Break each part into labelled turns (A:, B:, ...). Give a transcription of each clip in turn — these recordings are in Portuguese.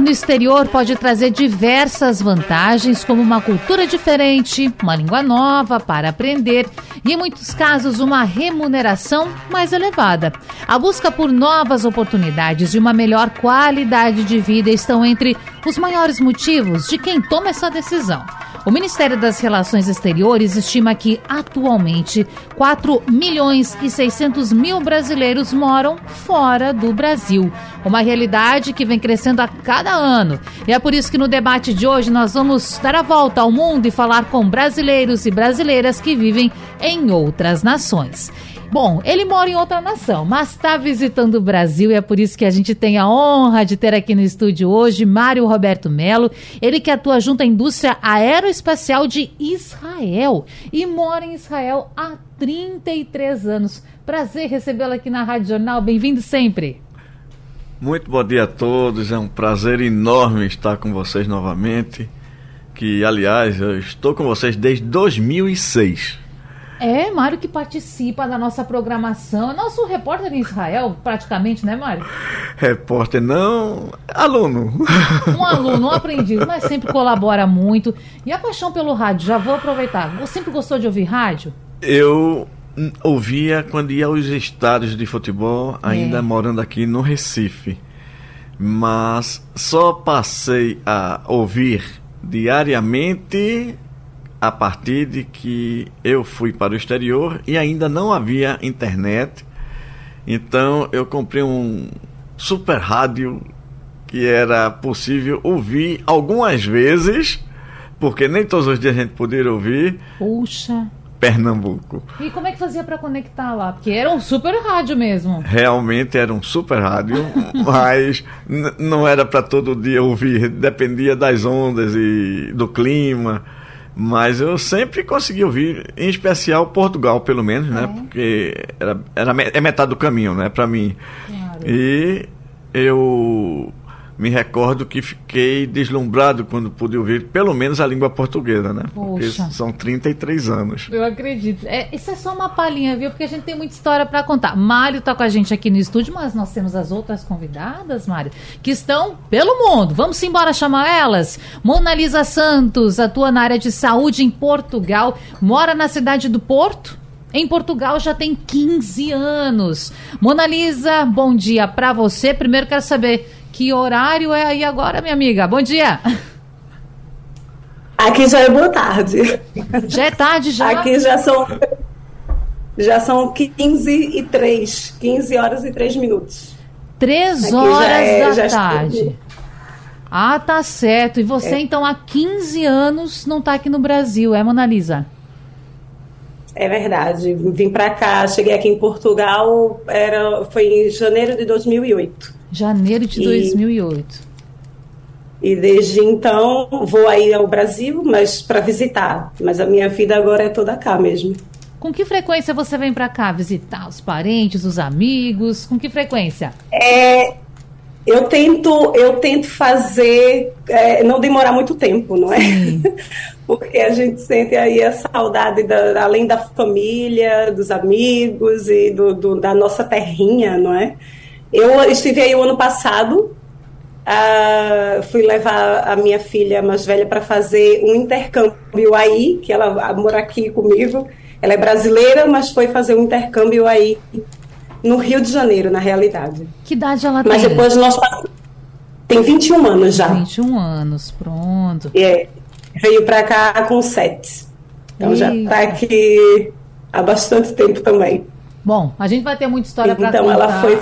A: No exterior pode trazer diversas vantagens, como uma cultura diferente, uma língua nova para aprender e, em muitos casos, uma remuneração mais elevada. A busca por novas oportunidades e uma melhor qualidade de vida estão entre os maiores motivos de quem toma essa decisão. O Ministério das Relações Exteriores estima que, atualmente, 4 milhões e 600 mil brasileiros moram fora do Brasil. Uma realidade que vem crescendo a cada ano. E é por isso que no debate de hoje nós vamos dar a volta ao mundo e falar com brasileiros e brasileiras que vivem em outras nações. Bom, ele mora em outra nação, mas está visitando o Brasil e é por isso que a gente tem a honra de ter aqui no estúdio hoje Mário Roberto Melo, ele que atua junto à indústria aeroespacial de Israel e mora em Israel há 33 anos. Prazer recebê-lo aqui na Rádio Jornal, bem-vindo sempre.
B: Muito bom dia a todos, é um prazer enorme estar com vocês novamente. Que, aliás, eu estou com vocês desde 2006.
A: É, Mário que participa da nossa programação. É nosso repórter em Israel, praticamente, né, Mário?
B: Repórter não, aluno.
A: Um aluno, um aprendiz, mas sempre colabora muito. E a paixão pelo rádio, já vou aproveitar. Você sempre gostou de ouvir rádio?
B: Eu ouvia quando ia aos estádios de futebol, ainda é. morando aqui no Recife. Mas só passei a ouvir diariamente a partir de que eu fui para o exterior e ainda não havia internet. Então eu comprei um super rádio que era possível ouvir algumas vezes, porque nem todos os dias a gente poderia ouvir.
A: Puxa.
B: Pernambuco.
A: E como é que fazia para conectar lá? Porque era um super rádio mesmo.
B: Realmente era um super rádio, mas não era para todo dia ouvir, dependia das ondas e do clima. Mas eu sempre consegui ouvir, em especial Portugal, pelo menos, né? É. Porque era, era, é metade do caminho, né, para mim. Claro. E eu me recordo que fiquei deslumbrado quando pude ouvir pelo menos a língua portuguesa, né? Poxa. Porque são 33 anos.
A: Eu acredito. É, isso é só uma palhinha, viu? Porque a gente tem muita história para contar. Mário está com a gente aqui no estúdio, mas nós temos as outras convidadas, Mário, que estão pelo mundo. Vamos embora chamar elas? Mona Lisa Santos atua na área de saúde em Portugal, mora na cidade do Porto, em Portugal já tem 15 anos. Mona Lisa, bom dia para você. Primeiro quero saber que horário é aí agora, minha amiga? Bom dia.
C: Aqui já é boa tarde.
A: Já é tarde já?
C: Aqui já são já são 15 e 3, 15 horas e 3 minutos.
A: 3 horas é, da tarde. Ah, tá certo. E você, é. então, há 15 anos não está aqui no Brasil, é, Monalisa?
C: É verdade. Vim para cá, cheguei aqui em Portugal, era, foi em janeiro de 2008.
A: Janeiro de e, 2008.
C: E desde então vou aí ao Brasil, mas para visitar. Mas a minha vida agora é toda cá mesmo.
A: Com que frequência você vem para cá visitar os parentes, os amigos? Com que frequência?
C: É, eu tento, eu tento fazer, é, não demorar muito tempo, não é? Porque a gente sente aí a saudade, da, além da família, dos amigos e do, do, da nossa terrinha, não é? Eu estive aí o ano passado, uh, fui levar a minha filha mais velha para fazer um intercâmbio aí, que ela mora aqui comigo. Ela é brasileira, mas foi fazer um intercâmbio aí no Rio de Janeiro, na realidade.
A: Que idade ela
C: mas
A: tem?
C: Mas depois nós tem 21 anos já.
A: 21 anos, pronto.
C: É, veio para cá com 7. Então Eita. já está aqui há bastante tempo também.
A: Bom, a gente vai ter muita história para
C: contar.
A: Então
C: ela foi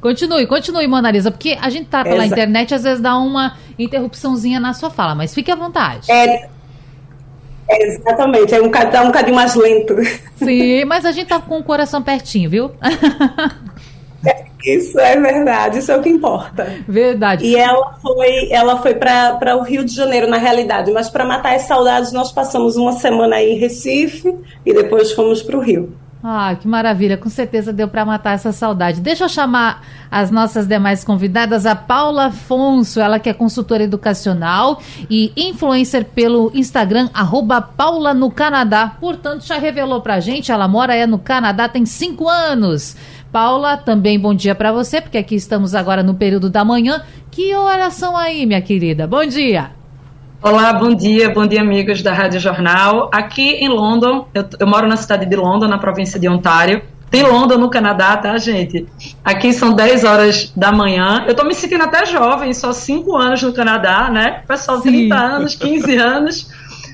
A: Continue, continue, Monalisa, porque a gente tá pela Exa internet, às vezes dá uma interrupçãozinha na sua fala, mas fique à vontade.
C: É, é exatamente, é um, tá um bocadinho mais lento.
A: Sim, mas a gente tá com o coração pertinho, viu?
C: Isso é verdade, isso é o que importa.
A: Verdade.
C: E ela foi, ela foi para o Rio de Janeiro, na realidade, mas para matar as saudades, nós passamos uma semana aí em Recife e depois fomos para o Rio.
A: Ah, que maravilha, com certeza deu para matar essa saudade. Deixa eu chamar as nossas demais convidadas, a Paula Afonso, ela que é consultora educacional e influencer pelo Instagram, arroba Paula no Canadá. Portanto, já revelou pra gente, ela mora é no Canadá, tem cinco anos. Paula, também bom dia para você, porque aqui estamos agora no período da manhã. Que oração aí, minha querida? Bom dia!
D: Olá, bom dia, bom dia, amigos da Rádio Jornal. Aqui em London, eu, eu, moro na cidade de London, na província de Ontário. Tem London no Canadá, tá, gente? Aqui são 10 horas da manhã. Eu tô me sentindo até jovem, só 5 anos no Canadá, né? Pessoal, Sim. 30 anos, 15 anos,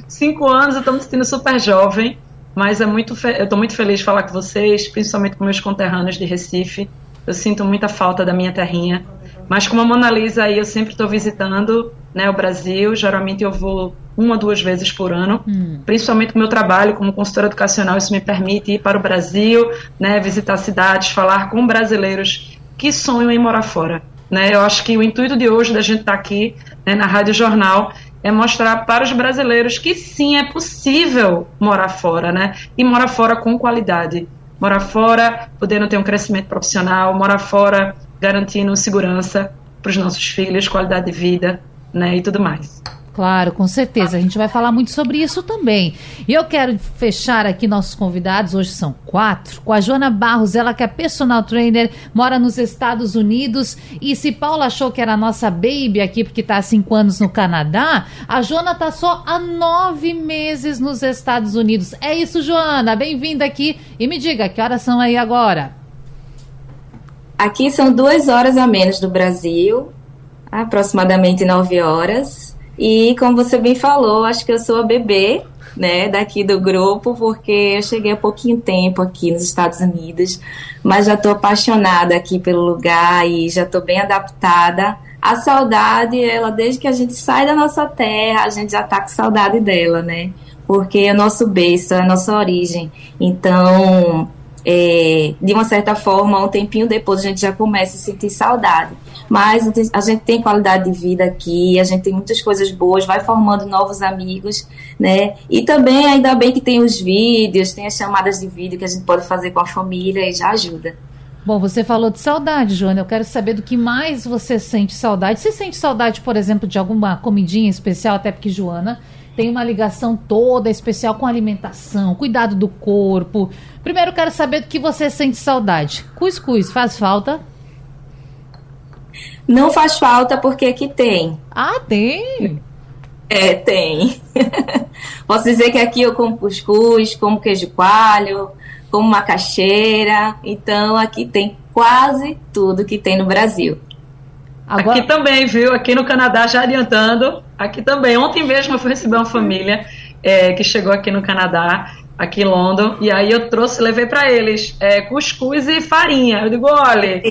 D: 5 anos, eu tô me sentindo super jovem. Mas é muito eu estou muito feliz de falar com vocês, principalmente com meus conterrâneos de Recife. Eu sinto muita falta da minha terrinha. Mas como a Mona Lisa aí, eu sempre estou visitando né, o Brasil. Geralmente eu vou uma ou duas vezes por ano, hum. principalmente o meu trabalho como consultora educacional, isso me permite ir para o Brasil, né, visitar cidades, falar com brasileiros que sonham em morar fora. Né? Eu acho que o intuito de hoje da gente estar tá aqui né, na Rádio Jornal é mostrar para os brasileiros que sim, é possível morar fora, né? E morar fora com qualidade. Morar fora, podendo ter um crescimento profissional, morar fora garantindo segurança para os nossos filhos, qualidade de vida, né? E tudo mais.
A: Claro, com certeza. A gente vai falar muito sobre isso também. E eu quero fechar aqui nossos convidados, hoje são quatro, com a Joana Barros, ela que é personal trainer, mora nos Estados Unidos. E se Paula achou que era a nossa baby aqui, porque está há cinco anos no Canadá, a Joana está só há nove meses nos Estados Unidos. É isso, Joana. Bem-vinda aqui. E me diga, que horas são aí agora?
E: Aqui são duas horas a menos do Brasil, aproximadamente nove horas. E como você bem falou, acho que eu sou a bebê, né, daqui do grupo, porque eu cheguei há pouquinho tempo aqui nos Estados Unidos, mas já estou apaixonada aqui pelo lugar e já estou bem adaptada. A saudade, ela desde que a gente sai da nossa terra, a gente já está com saudade dela, né? Porque é nosso berço, é a nossa origem. Então, é, de uma certa forma, um tempinho depois a gente já começa a sentir saudade mas a gente tem qualidade de vida aqui, a gente tem muitas coisas boas, vai formando novos amigos, né? E também, ainda bem que tem os vídeos, tem as chamadas de vídeo que a gente pode fazer com a família e já ajuda.
A: Bom, você falou de saudade, Joana. Eu quero saber do que mais você sente saudade. Você sente saudade, por exemplo, de alguma comidinha especial, até porque Joana tem uma ligação toda especial com alimentação, cuidado do corpo. Primeiro, quero saber do que você sente saudade. Cuscuz faz falta?
E: Não faz falta porque aqui tem.
A: Ah, tem?
E: É, tem. Posso dizer que aqui eu como cuscuz, como queijo coalho, como macaxeira. Então aqui tem quase tudo que tem no Brasil.
D: Agora... Aqui também, viu? Aqui no Canadá, já adiantando, aqui também. Ontem mesmo eu fui receber uma família é, que chegou aqui no Canadá, aqui em London, e aí eu trouxe, levei para eles é, cuscuz e farinha. Eu digo, olha,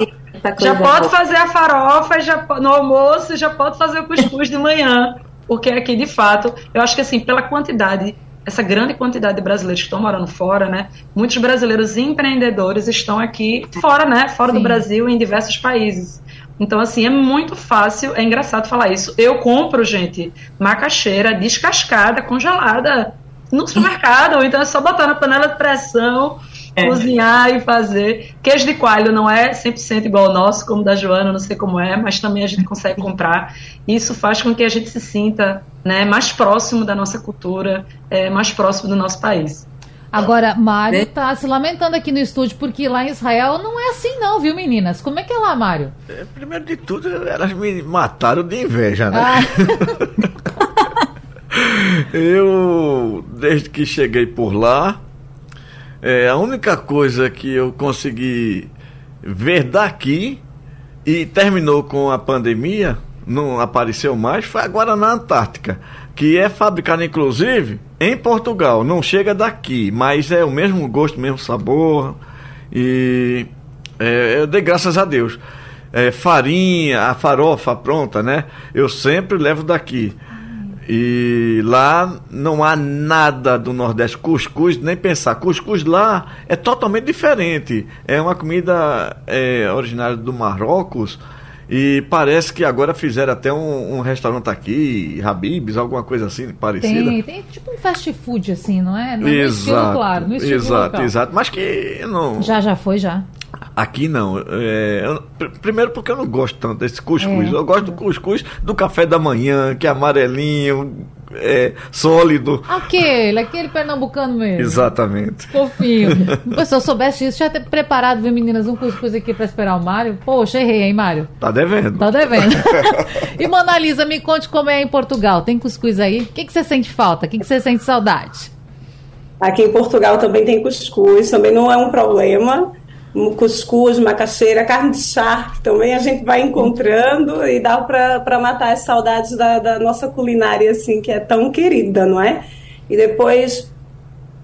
D: já pode fazer a farofa já, no almoço, já pode fazer o cuscuz de manhã. Porque aqui, de fato, eu acho que assim, pela quantidade, essa grande quantidade de brasileiros que estão morando fora, né? Muitos brasileiros empreendedores estão aqui fora, né? Fora Sim. do Brasil, em diversos países. Então, assim, é muito fácil, é engraçado falar isso. Eu compro, gente, macaxeira descascada, congelada, no supermercado, então é só botar na panela de pressão, é. cozinhar e fazer. Queijo de coalho não é 100% igual ao nosso, como da Joana, não sei como é, mas também a gente consegue comprar. Isso faz com que a gente se sinta né, mais próximo da nossa cultura, é, mais próximo do nosso país.
A: Agora, Mário está se lamentando aqui no estúdio, porque lá em Israel não é assim não, viu, meninas? Como é que é lá, Mário?
B: É, primeiro de tudo, elas me mataram de inveja, né? Ah. eu, desde que cheguei por lá, é, a única coisa que eu consegui ver daqui e terminou com a pandemia, não apareceu mais, foi agora na Antártica, que é fabricada inclusive em Portugal. Não chega daqui, mas é o mesmo gosto, mesmo sabor. E é, eu dei graças a Deus. É, farinha, a farofa pronta, né? Eu sempre levo daqui. E lá não há nada do Nordeste. Cuscuz, nem pensar. Cuscuz lá é totalmente diferente. É uma comida é, originária do Marrocos. E parece que agora fizeram até um, um restaurante aqui, Habibs, alguma coisa assim parecida.
A: Tem, tem tipo um fast food assim, não é?
B: Não exato,
A: estilo, claro, no estilo
B: exato,
A: local.
B: exato. Mas que não.
A: Já, já foi, já.
B: Aqui não. É, eu- pr- primeiro porque eu não gosto tanto desse cuscuz.
A: É.
B: Eu gosto do cuscuz do café da manhã, que é amarelinho, é, sólido.
A: Aquele, aquele pernambucano mesmo.
B: Exatamente.
A: Fofinho. Pô, se eu soubesse disso, já ter preparado, viu, meninas, um cuscuz aqui pra esperar o Mário. Poxa, errei, hein, Mário?
B: Tá devendo.
A: Tá devendo. e, Mona Lisa, me conte como é em Portugal. Tem cuscuz aí? O que, que você sente falta? O que, que você sente saudade?
C: Aqui em Portugal também tem cuscuz, também não é um problema. Cuscuz, macaxeira, carne de charque também a gente vai encontrando e dá para matar as saudades da, da nossa culinária, assim, que é tão querida, não é? E depois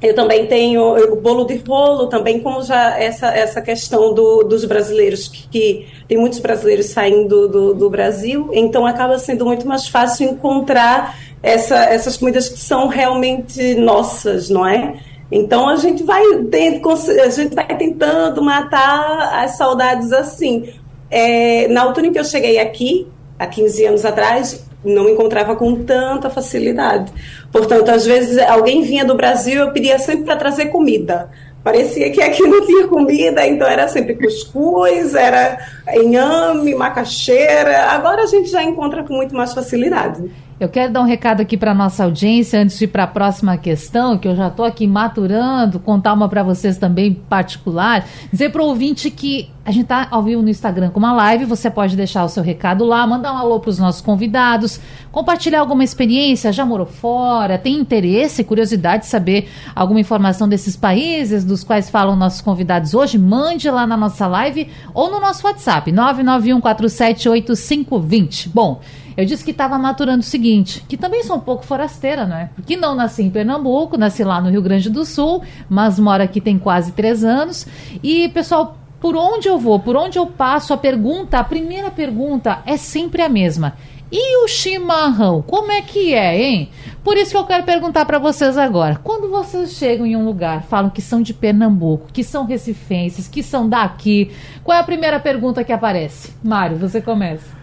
C: eu também tenho o bolo de rolo, também como já essa, essa questão do, dos brasileiros, que, que tem muitos brasileiros saindo do, do Brasil, então acaba sendo muito mais fácil encontrar essa, essas comidas que são realmente nossas, não é? Então a gente vai a gente vai tentando matar as saudades assim. É, na altura em que eu cheguei aqui, há 15 anos atrás, não encontrava com tanta facilidade. Portanto, às vezes alguém vinha do Brasil, eu pedia sempre para trazer comida. Parecia que aqui não tinha comida, então era sempre cuscuz, era inhame, macaxeira. Agora a gente já encontra com muito mais facilidade.
A: Eu quero dar um recado aqui para nossa audiência antes de ir para a próxima questão, que eu já estou aqui maturando, contar uma para vocês também particular. Dizer para o ouvinte que a gente está ao vivo no Instagram com uma live, você pode deixar o seu recado lá, mandar um alô para os nossos convidados, compartilhar alguma experiência, já morou fora, tem interesse, curiosidade de saber alguma informação desses países dos quais falam nossos convidados hoje, mande lá na nossa live ou no nosso WhatsApp, 991478520. Bom, eu disse que estava maturando o seguinte, que também sou um pouco forasteira, não é? Porque não nasci em Pernambuco, nasci lá no Rio Grande do Sul, mas moro aqui tem quase três anos. E, pessoal, por onde eu vou, por onde eu passo, a pergunta, a primeira pergunta é sempre a mesma. E o chimarrão, como é que é, hein? Por isso que eu quero perguntar para vocês agora. Quando vocês chegam em um lugar, falam que são de Pernambuco, que são recifenses, que são daqui, qual é a primeira pergunta que aparece? Mário, você começa.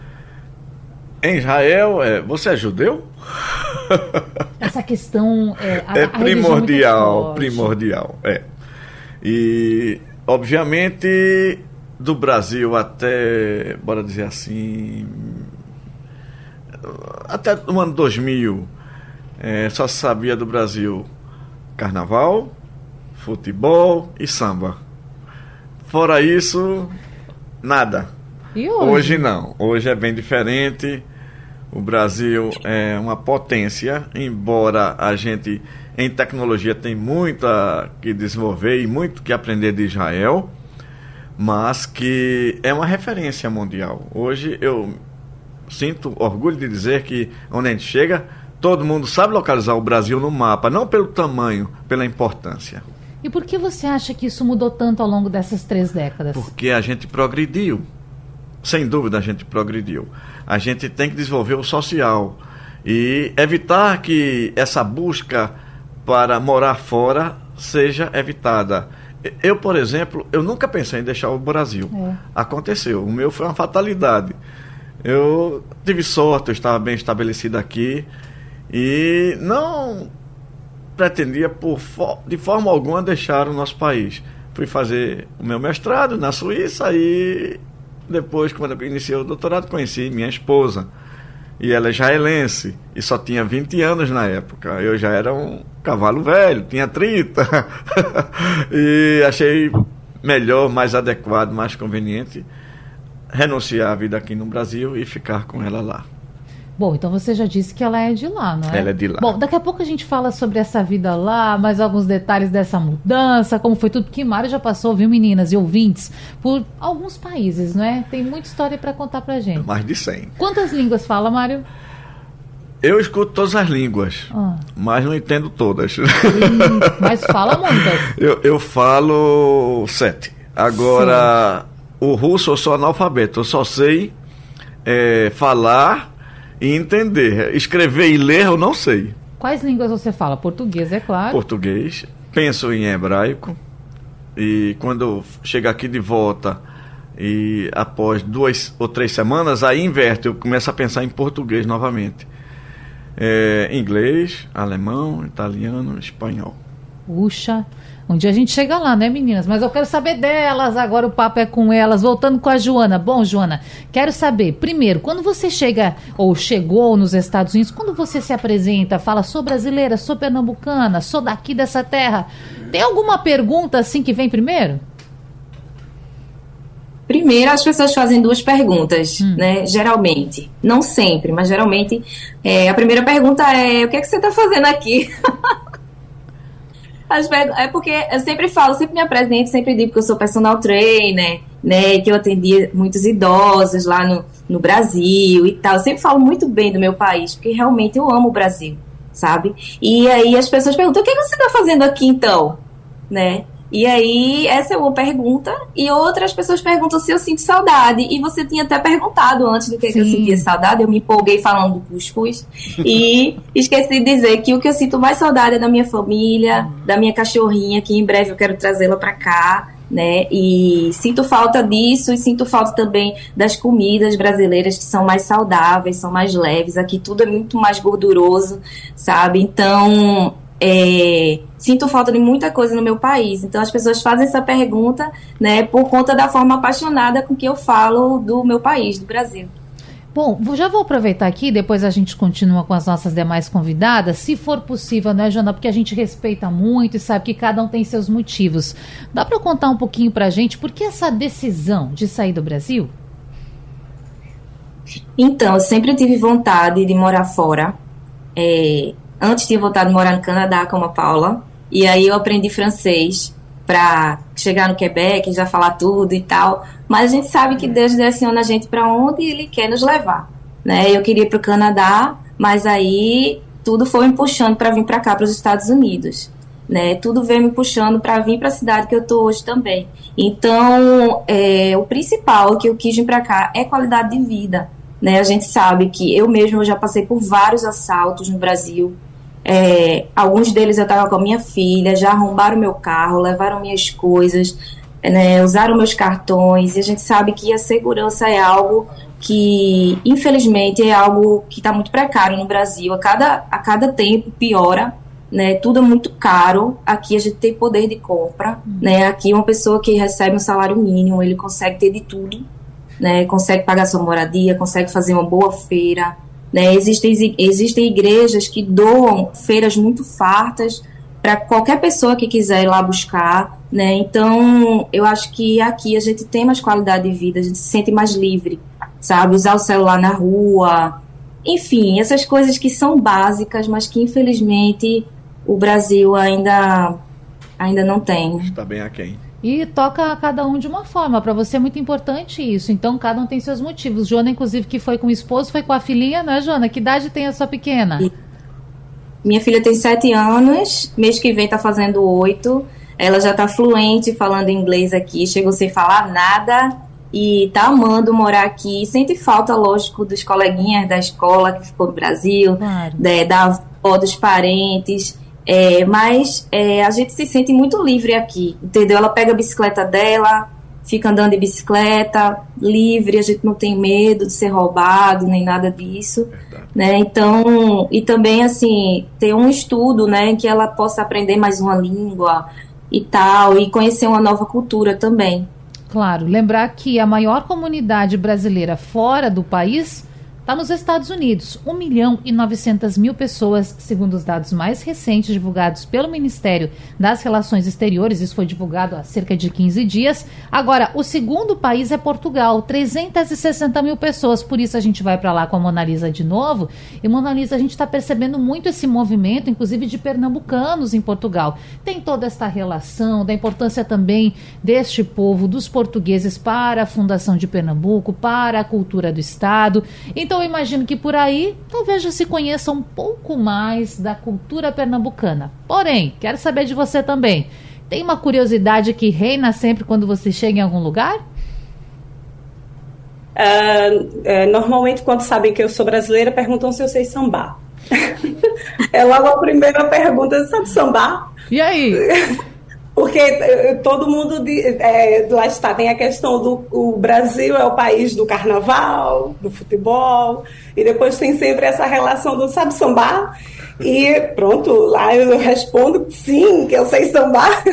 B: Em Israel, é, você é judeu?
A: Essa questão é, a,
B: é
A: muito
B: primordial, primordial, é. E, obviamente, do Brasil até, bora dizer assim, até o ano 2000, é, só se sabia do Brasil carnaval, futebol e samba. Fora isso, nada.
A: E hoje?
B: Hoje não. Hoje é bem diferente. O Brasil é uma potência, embora a gente em tecnologia tem muito a que desenvolver e muito que aprender de Israel, mas que é uma referência mundial. Hoje eu sinto orgulho de dizer que onde a gente chega, todo mundo sabe localizar o Brasil no mapa, não pelo tamanho, pela importância.
A: E por que você acha que isso mudou tanto ao longo dessas três décadas?
B: Porque a gente progrediu. Sem dúvida a gente progrediu. A gente tem que desenvolver o social e evitar que essa busca para morar fora seja evitada. Eu, por exemplo, eu nunca pensei em deixar o Brasil.
A: É.
B: Aconteceu. O meu foi uma fatalidade. Eu tive sorte, eu estava bem estabelecido aqui e não pretendia por de forma alguma deixar o nosso país. Fui fazer o meu mestrado na Suíça e depois, quando eu iniciei o doutorado, conheci minha esposa. E ela é israelense e só tinha 20 anos na época. Eu já era um cavalo velho, tinha 30. e achei melhor, mais adequado, mais conveniente renunciar à vida aqui no Brasil e ficar com ela lá.
A: Bom, então você já disse que ela é de lá, não é?
B: Ela é de lá.
A: Bom, daqui a pouco a gente fala sobre essa vida lá, mais alguns detalhes dessa mudança, como foi tudo, porque Mário já passou, viu, meninas e ouvintes, por alguns países, não é? Tem muita história para contar pra gente.
B: Mais de 100.
A: Quantas línguas fala, Mário?
B: Eu escuto todas as línguas,
A: Ah.
B: mas não entendo todas.
A: Ih, Mas fala muitas.
B: eu, eu falo sete. Agora, o russo eu sou analfabeto, eu só sei é, falar e entender. Escrever e ler eu não sei.
A: Quais línguas você fala? Português, é claro.
B: Português. Penso em hebraico. E quando chego aqui de volta e após duas ou três semanas, aí inverte, eu começo a pensar em português novamente. É, inglês, alemão, italiano, espanhol.
A: Puxa, um dia a gente chega lá, né, meninas? Mas eu quero saber delas. Agora o papo é com elas. Voltando com a Joana. Bom, Joana, quero saber, primeiro, quando você chega ou chegou nos Estados Unidos, quando você se apresenta, fala, sou brasileira, sou pernambucana, sou daqui dessa terra, tem alguma pergunta assim que vem primeiro?
E: Primeiro, as pessoas fazem duas perguntas, hum. né? Geralmente. Não sempre, mas geralmente. É, a primeira pergunta é: o que, é que você está fazendo aqui? é porque eu sempre falo, sempre me apresento, sempre digo que eu sou personal trainer, né? Que eu atendi muitos idosos lá no, no Brasil e tal. Eu sempre falo muito bem do meu país, porque realmente eu amo o Brasil, sabe? E aí as pessoas perguntam: o que, você está fazendo aqui então? Né? E aí, essa é uma pergunta. E outras pessoas perguntam se eu sinto saudade. E você tinha até perguntado antes do que, que eu sentia saudade. Eu me empolguei falando do cuscuz. e esqueci de dizer que o que eu sinto mais saudade é da minha família, da minha cachorrinha, que em breve eu quero trazê-la para cá. Né? E sinto falta disso e sinto falta também das comidas brasileiras que são mais saudáveis, são mais leves. Aqui tudo é muito mais gorduroso, sabe? Então, é, sinto falta de muita coisa no meu país. Então as pessoas fazem essa pergunta, né, por conta da forma apaixonada com que eu falo do meu país, do Brasil.
A: Bom, já vou aproveitar aqui, depois a gente continua com as nossas demais convidadas, se for possível, né, Jana? Porque a gente respeita muito e sabe que cada um tem seus motivos. Dá para contar um pouquinho para a gente por que essa decisão de sair do Brasil?
E: Então, eu sempre tive vontade de morar fora. É, Antes tinha voltado a morar no Canadá com a Paula. E aí eu aprendi francês para chegar no Quebec, já falar tudo e tal. Mas a gente sabe que Deus direciona a gente para onde Ele quer nos levar. Né? Eu queria ir para o Canadá, mas aí tudo foi me puxando para vir para cá, para os Estados Unidos. Né? Tudo veio me puxando para vir para a cidade que eu estou hoje também. Então, é, o principal que eu quis vir para cá é qualidade de vida. Né? A gente sabe que eu mesmo já passei por vários assaltos no Brasil, é, alguns deles eu estava com a minha filha, já arrombaram meu carro, levaram minhas coisas, né, usaram meus cartões, e a gente sabe que a segurança é algo que, infelizmente, é algo que está muito precário no Brasil. A cada, a cada tempo piora, né, tudo é muito caro. Aqui a gente tem poder de compra, né, aqui uma pessoa que recebe um salário mínimo, ele consegue ter de tudo, né, consegue pagar sua moradia, consegue fazer uma boa feira, né? Existem, existem igrejas que doam feiras muito fartas para qualquer pessoa que quiser ir lá buscar. Né? Então, eu acho que aqui a gente tem mais qualidade de vida, a gente se sente mais livre, sabe? Usar o celular na rua, enfim, essas coisas que são básicas, mas que infelizmente o Brasil ainda, ainda não tem.
B: Está bem aquém.
A: E toca a cada um de uma forma. Para você é muito importante isso. Então, cada um tem seus motivos. Joana, inclusive, que foi com o esposo, foi com a filhinha, né, Joana? Que idade tem a sua pequena?
E: Minha filha tem sete anos. Mês que vem tá fazendo oito. Ela já tá fluente falando inglês aqui. Chegou sem falar nada. E tá amando morar aqui. Sente falta, lógico, dos coleguinhas da escola que ficou no Brasil. Claro. Né, da avó, dos parentes. É, mas é, a gente se sente muito livre aqui, entendeu? Ela pega a bicicleta dela, fica andando de bicicleta, livre, a gente não tem medo de ser roubado, nem nada disso, né? Então, e também, assim, ter um estudo, né, que ela possa aprender mais uma língua e tal, e conhecer uma nova cultura também.
A: Claro, lembrar que a maior comunidade brasileira fora do país Está nos Estados Unidos, 1 milhão e 900 mil pessoas, segundo os dados mais recentes divulgados pelo Ministério das Relações Exteriores. Isso foi divulgado há cerca de 15 dias. Agora, o segundo país é Portugal, 360 mil pessoas. Por isso a gente vai para lá com a Mona Lisa de novo. E Mona Lisa, a gente está percebendo muito esse movimento, inclusive de pernambucanos em Portugal. Tem toda esta relação da importância também deste povo, dos portugueses, para a fundação de Pernambuco, para a cultura do Estado. Então, eu imagino que por aí talvez já se conheça um pouco mais da cultura pernambucana. Porém, quero saber de você também. Tem uma curiosidade que reina sempre quando você chega em algum lugar?
C: uh, uh, normalmente quando sabem que eu sou brasileira, perguntam se eu sei sambar. é logo a primeira pergunta, sabe sambar?
A: E aí?
C: Porque eh, todo mundo é, lá está, tem a questão do o Brasil é o país do carnaval, do futebol, e depois tem sempre essa relação do sabe sambar? E pronto, lá eu respondo sim, que eu sei sambar.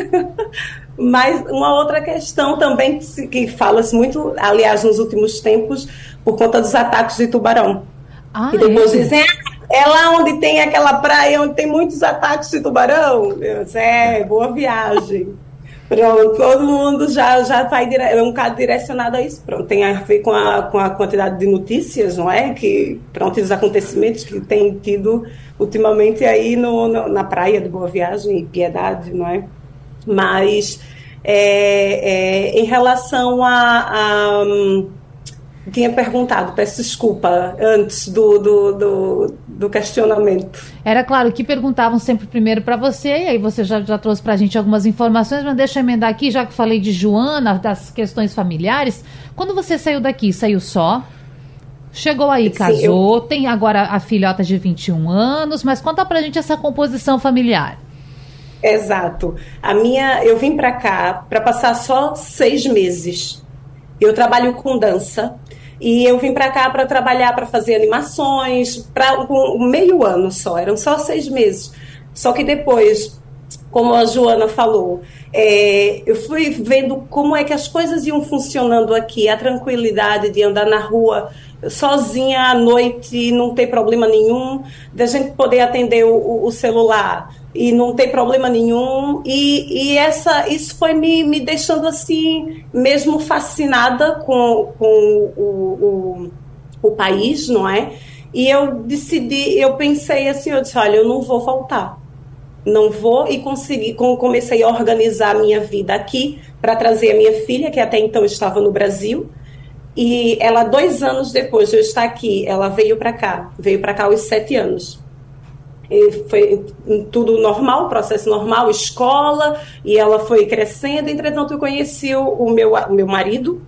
C: Mas uma outra questão também que, que fala-se muito, aliás, nos últimos tempos, por conta dos ataques de tubarão. Ah, e depois é? dizem, ah, é lá onde tem aquela praia onde tem muitos ataques de tubarão? É, boa viagem. Pronto, todo mundo já, já vai é um bocado direcionado a isso. Pronto, tem a ver com a, com a quantidade de notícias, não é? Que, pronto, os acontecimentos que tem tido ultimamente aí no, no, na praia de Boa Viagem e Piedade, não é? Mas é, é, em relação a, a tinha perguntado, peço desculpa, antes do, do, do, do, questionamento.
A: Era claro que perguntavam sempre primeiro para você, e aí você já, já trouxe para a gente algumas informações, mas deixa eu emendar aqui, já que falei de Joana, das questões familiares. Quando você saiu daqui, saiu só? Chegou aí, Sim, casou, eu... tem agora a filhota de 21 anos, mas conta pra gente essa composição familiar.
C: Exato. A minha, eu vim para cá para passar só seis meses. Eu trabalho com dança e eu vim para cá para trabalhar, para fazer animações, para um meio ano só, eram só seis meses. Só que depois, como a Joana falou, é, eu fui vendo como é que as coisas iam funcionando aqui, a tranquilidade de andar na rua sozinha à noite, não ter problema nenhum, da gente poder atender o, o celular e não ter problema nenhum. E, e essa, isso foi me, me deixando assim, mesmo fascinada com, com o, o, o país, não é? E eu decidi, eu pensei assim, eu disse, olha, eu não vou voltar. Não vou e consegui, comecei a organizar a minha vida aqui para trazer a minha filha, que até então estava no Brasil. E ela, dois anos depois de eu estar aqui, ela veio para cá, veio para cá aos sete anos. Foi tudo normal, processo normal, escola, e ela foi crescendo. Entretanto, eu conheci o meu, o meu marido,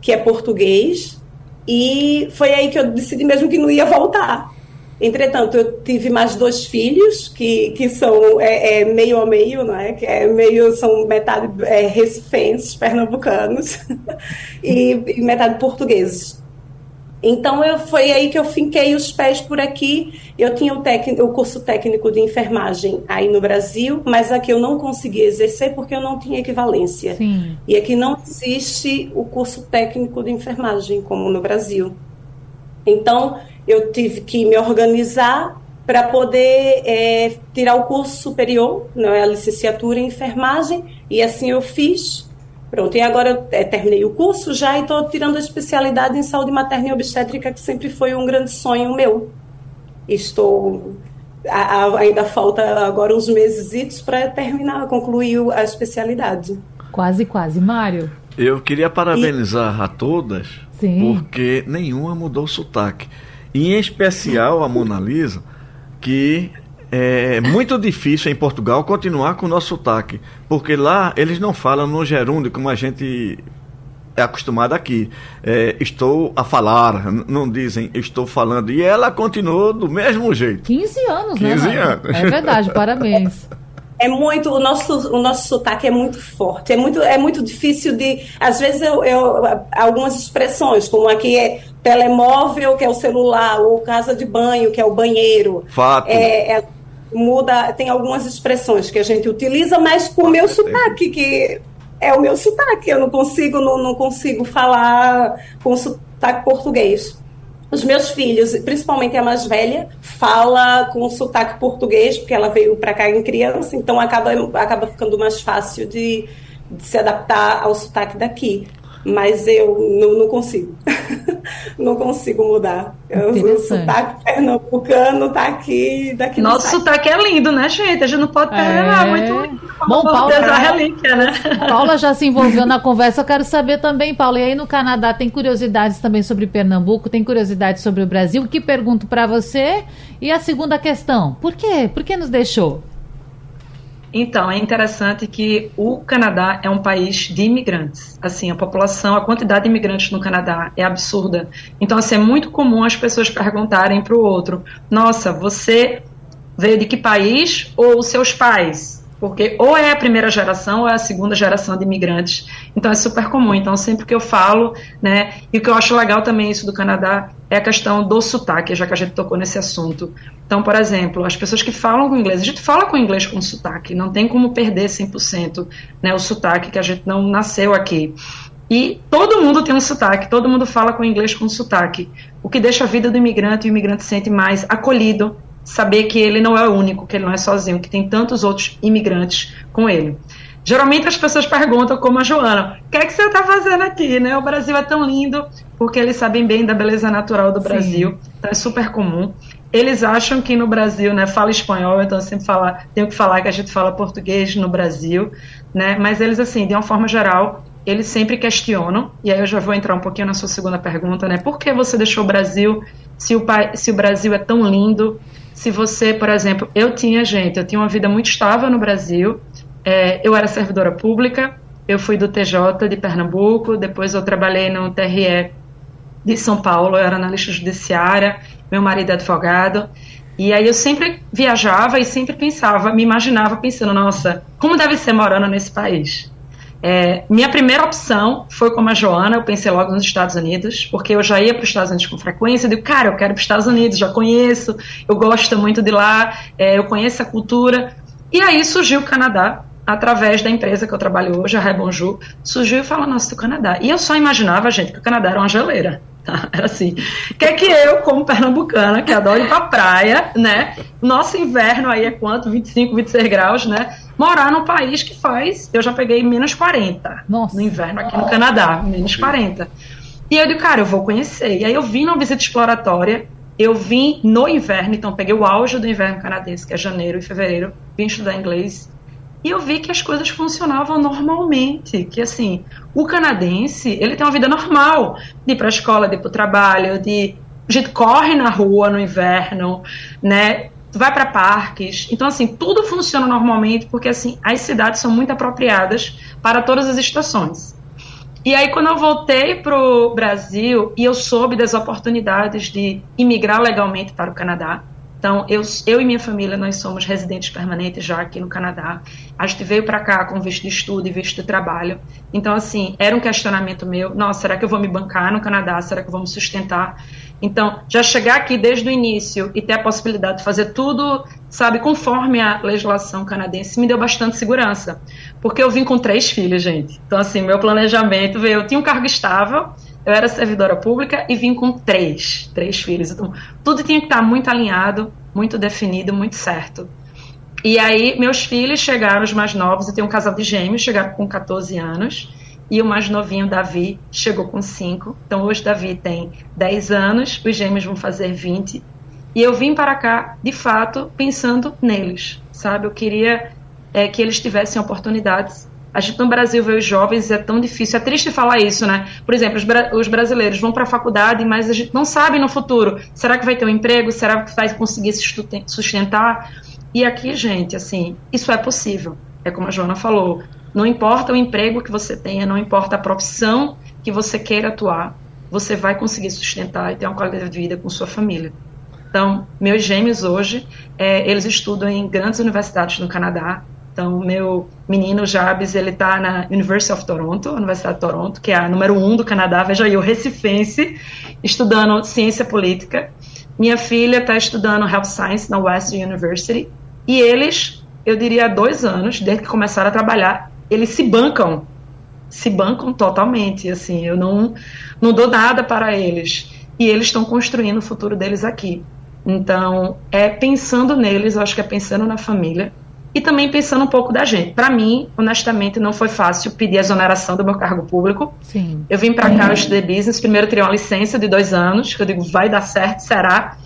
C: que é português, e foi aí que eu decidi mesmo que não ia voltar. Entretanto, eu tive mais dois filhos que, que são é, é, meio a meio, não é? Que é meio são metade é, recifenses, pernambucanos e, e metade portugueses. Então eu, foi aí que eu finquei os pés por aqui. Eu tinha o, o curso técnico de enfermagem aí no Brasil, mas aqui eu não consegui exercer porque eu não tinha equivalência. Sim. E aqui não existe o curso técnico de enfermagem como no Brasil. Então eu tive que me organizar para poder é, tirar o curso superior, não é a licenciatura em enfermagem, e assim eu fiz. Pronto, e agora eu é, terminei o curso já e estou tirando a especialidade em saúde materna e obstétrica, que sempre foi um grande sonho meu. Estou. A, a, ainda falta agora uns meses para terminar, concluir a especialidade.
A: Quase, quase. Mário.
B: Eu queria parabenizar e... a todas, Sim. porque nenhuma mudou o sotaque. E em especial a Mona Lisa, que é muito difícil em Portugal continuar com o nosso sotaque, porque lá eles não falam no gerúndio como a gente é acostumado aqui. É, estou a falar, não dizem estou falando. E ela continuou do mesmo jeito.
A: 15 anos,
B: 15 né? anos.
A: É verdade, parabéns.
C: É muito, o nosso, o nosso sotaque é muito forte, é muito, é muito difícil de. Às vezes, eu, eu algumas expressões, como aqui é telemóvel, que é o celular, ou casa de banho, que é o banheiro.
B: Fato.
C: É, é, muda, tem algumas expressões que a gente utiliza, mas com o meu sotaque, que é o meu sotaque, eu não consigo, não, não consigo falar com sotaque português. Os meus filhos, principalmente a mais velha, fala com sotaque português, porque ela veio para cá em criança, então acaba, acaba ficando mais fácil de, de se adaptar ao sotaque daqui mas eu não, não consigo. não consigo mudar. O sotaque pernambucano tá aqui, daqui
D: Nosso sotaque é lindo, né, gente? A gente não pode ter é... muito.
A: Bom, Paula, relíquia, né? Paula já se envolveu na conversa. Eu quero saber também, Paula, e aí no Canadá tem curiosidades também sobre Pernambuco, tem curiosidades sobre o Brasil. Que pergunto para você? E a segunda questão, por quê? Por que nos deixou?
D: Então, é interessante que o Canadá é um país de imigrantes. Assim, a população, a quantidade de imigrantes no Canadá é absurda. Então, assim, é muito comum as pessoas perguntarem para o outro: Nossa, você veio de que país? Ou seus pais? Porque ou é a primeira geração ou é a segunda geração de imigrantes. Então é super comum. Então sempre que eu falo, né, e o que eu acho legal também isso do Canadá é a questão do sotaque, já que a gente tocou nesse assunto. Então, por exemplo, as pessoas que falam com inglês, a gente fala com inglês com sotaque, não tem como perder 100%, né, o sotaque que a gente não nasceu aqui. E todo mundo tem um sotaque, todo mundo fala com inglês com sotaque, o que deixa a vida do imigrante e o imigrante se sente mais acolhido, saber que ele não é o único, que ele não é sozinho, que tem tantos outros imigrantes com ele. Geralmente as pessoas perguntam, como a Joana, o que é que você está fazendo aqui? Né? O Brasil é tão lindo, porque eles sabem bem da beleza natural do Sim. Brasil, então é super comum. Eles acham que no Brasil, né, fala espanhol, então eu sempre falar, tenho que falar que a gente fala português no Brasil, né? Mas eles assim, de uma forma geral, eles sempre questionam, e aí eu já vou entrar um pouquinho na sua segunda pergunta, né? Por que você deixou o Brasil se o, se o Brasil é tão lindo? Se você, por exemplo, eu tinha gente, eu tinha uma vida muito estável no Brasil, é, eu era servidora pública, eu fui do TJ de Pernambuco, depois eu trabalhei no TRE de São Paulo, eu era analista judiciária, meu marido é advogado, e aí eu sempre viajava e sempre pensava, me imaginava pensando, nossa, como deve ser morando nesse país? É, minha primeira opção foi como a Joana, eu pensei logo nos Estados Unidos, porque eu já ia para os Estados Unidos com frequência, eu digo, cara, eu quero para os Estados Unidos, já conheço, eu gosto muito de lá, é, eu conheço a cultura. E aí surgiu o Canadá, através da empresa que eu trabalho hoje, a Rebonju, surgiu e falou, nossa, do Canadá. E eu só imaginava, gente, que o Canadá era uma geleira. Tá? Era assim. O que é que eu, como pernambucana, que adoro ir pra praia, né? Nosso inverno aí é quanto? 25, 26 graus, né? morar num país que faz. Eu já peguei menos 40 Nossa. no inverno aqui no Canadá, menos 40. E eu digo, cara, eu vou conhecer. E aí eu vim numa visita exploratória. Eu vim no inverno, então peguei o auge do inverno canadense, que é janeiro e fevereiro, vim estudar inglês. E eu vi que as coisas funcionavam normalmente, que assim, o canadense, ele tem uma vida normal, de ir para a escola, de ir para o trabalho, de a gente corre na rua no inverno, né? vai para parques. Então, assim, tudo funciona normalmente porque, assim, as cidades são muito apropriadas para todas as estações. E aí, quando eu voltei para o Brasil e eu soube das oportunidades de imigrar legalmente para o Canadá, então, eu, eu e minha família, nós somos residentes permanentes já aqui no Canadá. A gente veio para cá com visto de estudo e visto de trabalho. Então, assim, era um questionamento meu. Nossa, será que eu vou me bancar no Canadá? Será que eu vou me sustentar? Então, já chegar aqui desde o início e ter a possibilidade de fazer tudo, sabe, conforme a legislação canadense, me deu bastante segurança. Porque eu vim com três filhos, gente. Então, assim, meu planejamento veio. Eu tinha um cargo estável, eu era servidora pública e vim com três, três filhos. Então, tudo tinha que estar muito alinhado, muito definido, muito certo. E aí, meus filhos chegaram, os mais novos, eu tenho um casal de gêmeos, chegaram com 14 anos, e o mais novinho, Davi, chegou com 5. Então, hoje, Davi tem 10 anos, os gêmeos vão fazer 20. E eu vim para cá, de fato, pensando neles, sabe? Eu queria é, que eles tivessem oportunidades a gente no Brasil vê os jovens, é tão difícil, é triste falar isso, né? Por exemplo, os, bra os brasileiros vão para a faculdade, mas a gente não sabe no futuro, será que vai ter um emprego? Será que vai conseguir se sustentar? E aqui, gente, assim, isso é possível. É como a Joana falou, não importa o emprego que você tenha, não importa a profissão que você queira atuar, você vai conseguir sustentar e ter uma qualidade de vida com sua família. Então, meus gêmeos hoje, é, eles estudam em grandes universidades no Canadá, então, meu menino Jabes, ele está na University of Toronto, Universidade de Toronto, que é a número um do Canadá. Veja aí, o recifense, estudando ciência política. Minha filha está estudando Health Science na Western University. E eles, eu diria, há dois anos, desde que começaram a trabalhar, eles se bancam. Se bancam totalmente, assim. Eu não, não dou nada para eles. E eles estão construindo o futuro deles aqui. Então, é pensando neles, eu acho que é pensando na família e também pensando um pouco da gente. Para mim, honestamente, não foi fácil pedir a exoneração do meu cargo público. Sim. Eu vim para cá, eu estudei business, primeiro tirei uma licença de dois anos, que eu digo, vai dar certo, será?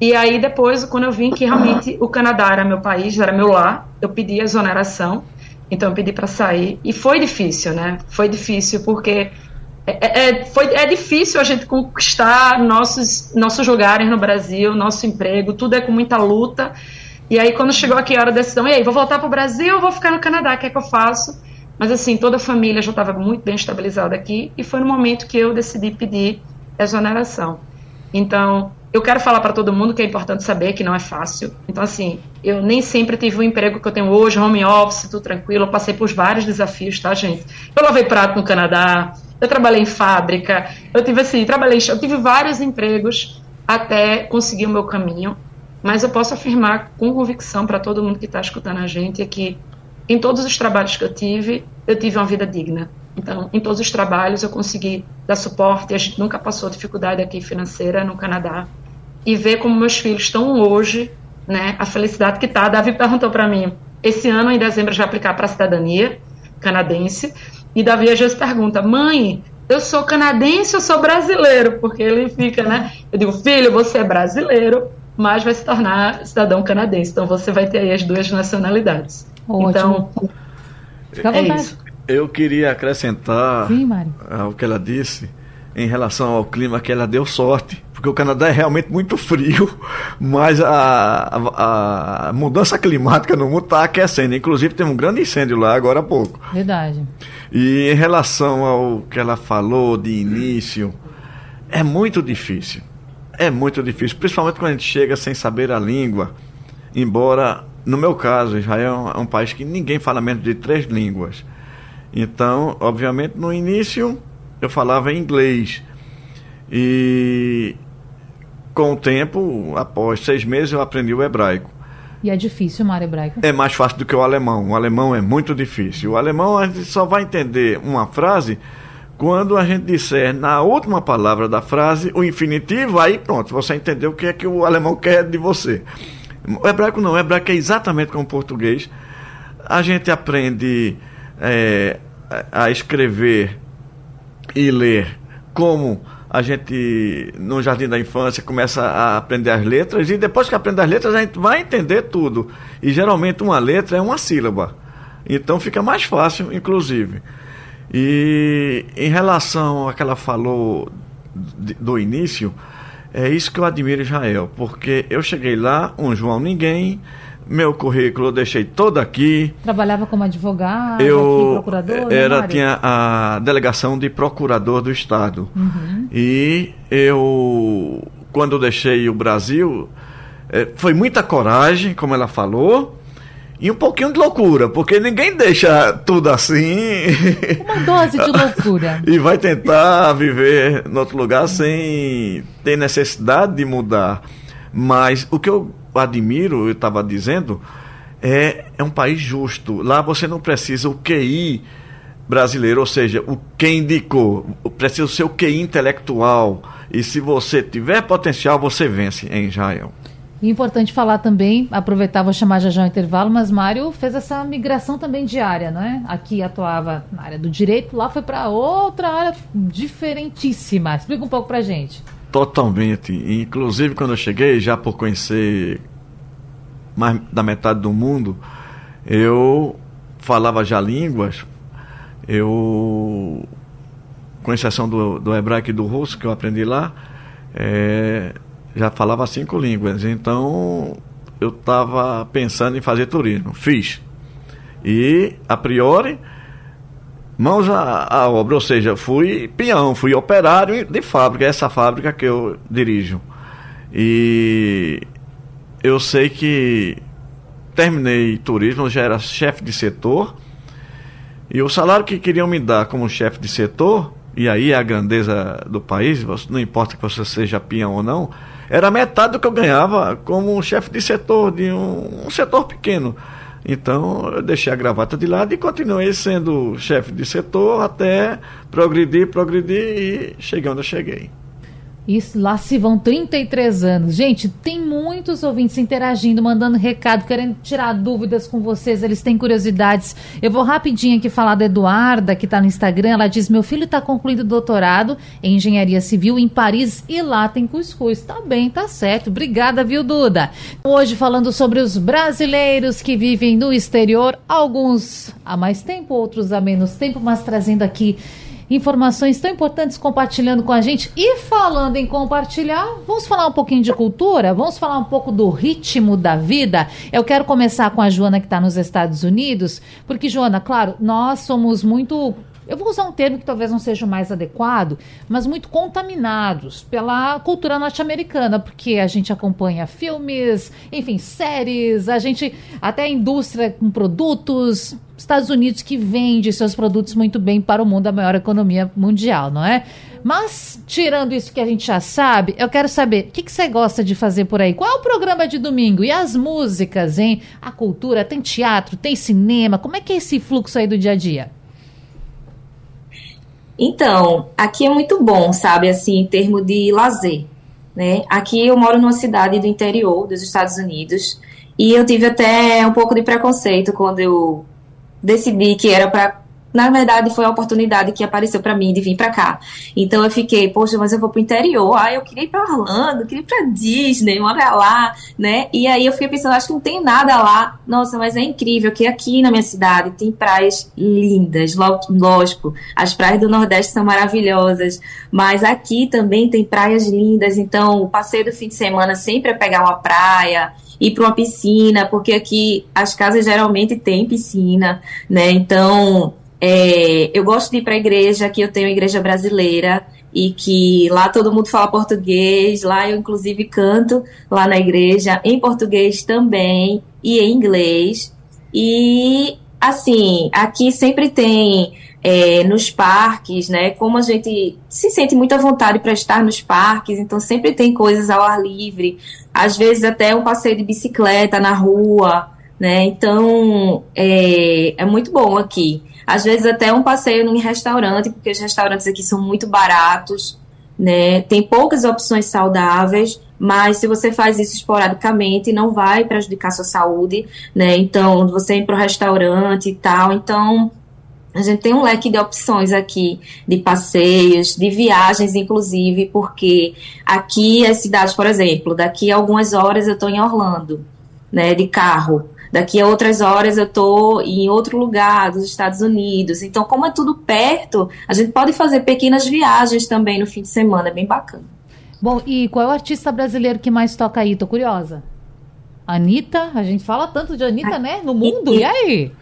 D: E aí depois, quando eu vim que realmente o Canadá era meu país, era meu lar, eu pedi a exoneração, então eu pedi para sair. E foi difícil, né? Foi difícil porque é, é, foi, é difícil a gente conquistar nossos, nossos lugares no Brasil, nosso emprego, tudo é com muita luta. E aí, quando chegou aqui a hora da decisão, e aí, vou voltar para o Brasil ou vou ficar no Canadá? O que é que eu faço? Mas, assim, toda a família já estava muito bem estabilizada aqui e foi no momento que eu decidi pedir exoneração. Então, eu quero falar para todo mundo que é importante saber que não é fácil. Então, assim, eu nem sempre tive o emprego que eu tenho hoje, home office, tudo tranquilo. Eu passei por vários desafios, tá, gente? Eu lavei prato no Canadá, eu trabalhei em fábrica, eu tive assim, trabalhei, eu tive vários empregos até conseguir o meu caminho. Mas eu posso afirmar com convicção para todo mundo que está escutando a gente é que em todos os trabalhos que eu tive, eu tive uma vida digna. Então, em todos os trabalhos eu consegui dar suporte, a gente nunca passou dificuldade aqui financeira no Canadá. E ver como meus filhos estão hoje, né, a felicidade que tá. Davi perguntou para mim, esse ano em dezembro já aplicar para a cidadania canadense, e Davi às vezes pergunta: "Mãe, eu sou canadense ou sou brasileiro?" Porque ele fica, né? Eu digo: "Filho, você é brasileiro, mas vai se tornar cidadão canadense. Então você vai ter aí as duas nacionalidades." Ótimo. Então,
B: Fica é isso. Eu queria acrescentar
A: Sim,
B: ao que ela disse em relação ao clima que ela deu sorte, porque o Canadá é realmente muito frio, mas a, a, a mudança climática no mundo está aquecendo. Inclusive tem um grande incêndio lá agora há pouco.
A: Verdade.
B: E em relação ao que ela falou de início, é muito difícil. É muito difícil, principalmente quando a gente chega sem saber a língua. Embora, no meu caso, Israel é um país que ninguém fala menos de três línguas. Então, obviamente, no início eu falava inglês. E com o tempo, após seis meses, eu aprendi o hebraico.
A: E é difícil o mar hebraico?
B: É mais fácil do que o alemão. O alemão é muito difícil. O alemão a gente só vai entender uma frase quando a gente disser na última palavra da frase o infinitivo, aí pronto, você entendeu o que é que o alemão quer de você. O hebraico não, o hebraico é exatamente como o português. A gente aprende é, a escrever e ler como a gente, no jardim da infância, começa a aprender as letras, e depois que aprende as letras, a gente vai entender tudo. E geralmente uma letra é uma sílaba. Então fica mais fácil, inclusive. E em relação ao que ela falou do início, é isso que eu admiro Israel, porque eu cheguei lá, um João Ninguém, meu currículo eu deixei todo aqui.
A: Trabalhava como advogado,
B: eu
A: procurador?
B: Né, era, tinha a delegação de procurador do Estado. Uhum. E eu, quando deixei o Brasil, é, foi muita coragem, como ela falou, e um pouquinho de loucura, porque ninguém deixa tudo assim.
A: Uma dose de loucura.
B: e vai tentar viver em outro lugar sem ter necessidade de mudar. Mas o que eu admiro, eu estava dizendo, é, é um país justo. Lá você não precisa o QI brasileiro, ou seja, o que indicou, precisa o seu QI intelectual. E se você tiver potencial, você vence em Israel.
A: Importante falar também, aproveitar, vou chamar já já o intervalo, mas Mário fez essa migração também diária, não é? Aqui atuava na área do direito, lá foi para outra área diferentíssima. Explica um pouco para gente.
B: Totalmente. Inclusive, quando eu cheguei, já por conhecer mais da metade do mundo, eu falava já línguas, eu, com exceção do, do hebraico e do russo, que eu aprendi lá, é, já falava cinco línguas. Então, eu estava pensando em fazer turismo. Fiz. E, a priori, mãos à, à, obra, ou seja, fui peão, fui operário de fábrica, essa fábrica que eu dirijo. E eu sei que terminei turismo, já era chefe de setor, e o salário que queriam me dar como chefe de setor, e aí é a grandeza do país, não importa que você seja peão ou não, era metade do que eu ganhava como chefe de setor, de um, um setor pequeno. Então eu deixei a gravata de lado e continuei sendo chefe de setor até progredir, progredir e cheguei onde eu cheguei.
A: E lá se vão 33 anos. Gente, tem muitos ouvintes interagindo, mandando recado, querendo tirar dúvidas com vocês, eles têm curiosidades. Eu vou rapidinho aqui falar da Eduarda, que está no Instagram. Ela diz: Meu filho está concluindo doutorado em engenharia civil em Paris e lá tem cuscuz. Tá bem, tá certo. Obrigada, viu, Duda? Hoje falando sobre os brasileiros que vivem no exterior, alguns há mais tempo, outros há menos tempo, mas trazendo aqui informações tão importantes compartilhando com a gente. E falando em compartilhar, vamos falar um pouquinho de cultura? Vamos falar um pouco do ritmo da vida? Eu quero começar com a Joana, que está nos Estados Unidos, porque, Joana, claro, nós somos muito eu vou usar um termo que talvez não seja o mais adequado, mas muito contaminados pela cultura norte-americana, porque a gente acompanha filmes, enfim, séries, a gente até a indústria com produtos, Estados Unidos que vende seus produtos muito bem para o mundo, a maior economia mundial, não é? Mas, tirando isso que a gente já sabe, eu quero saber, o que, que, você gosta de fazer por aí? Qual é o programa de domingo? E as músicas, hein? A cultura, tem teatro, tem cinema, como é que é esse fluxo aí do dia a dia?
E: Então, aqui é muito bom, sabe, assim, em termos de lazer, né? Aqui eu moro numa cidade do interior dos Estados Unidos e eu tive até um pouco de preconceito quando eu decidi que era para na verdade, foi a oportunidade que apareceu para mim de vir para cá. Então eu fiquei, poxa, mas eu vou pro interior. Ah, eu queria ir para Orlando, queria ir para Disney, morar lá, né? E aí eu fiquei pensando, acho que não tem nada lá. Nossa, mas é incrível que aqui na minha cidade tem praias lindas, lógico. As praias do Nordeste são maravilhosas, mas aqui também tem praias lindas. Então, o passeio do fim de semana sempre é pegar uma praia, ir para uma piscina, porque aqui as casas geralmente têm piscina, né? Então, é, eu gosto de ir para a igreja, que eu tenho igreja brasileira e que lá todo mundo fala português, lá eu inclusive canto lá na igreja em português também e em inglês. E assim, aqui sempre tem é, nos parques, né? Como a gente se sente muito à vontade para estar nos parques, então sempre tem coisas ao ar livre, às vezes até um passeio de bicicleta na rua, né? Então é, é muito bom aqui. Às vezes até um passeio em restaurante, porque os restaurantes aqui são muito baratos, né? Tem poucas opções saudáveis, mas se você faz isso esporadicamente, não vai prejudicar sua saúde, né? Então, você ir para o restaurante e tal, então a gente tem um leque de opções aqui, de passeios, de viagens, inclusive, porque aqui as cidades, por exemplo, daqui a algumas horas eu estou em Orlando, né, de carro. Daqui a outras horas eu estou em outro lugar dos Estados Unidos. Então, como é tudo perto, a gente pode fazer pequenas viagens também no fim de semana, é bem bacana.
A: Bom, e qual é o artista brasileiro que mais toca aí? Tô curiosa. Anitta, a gente fala tanto de Anitta, né? No mundo, e aí?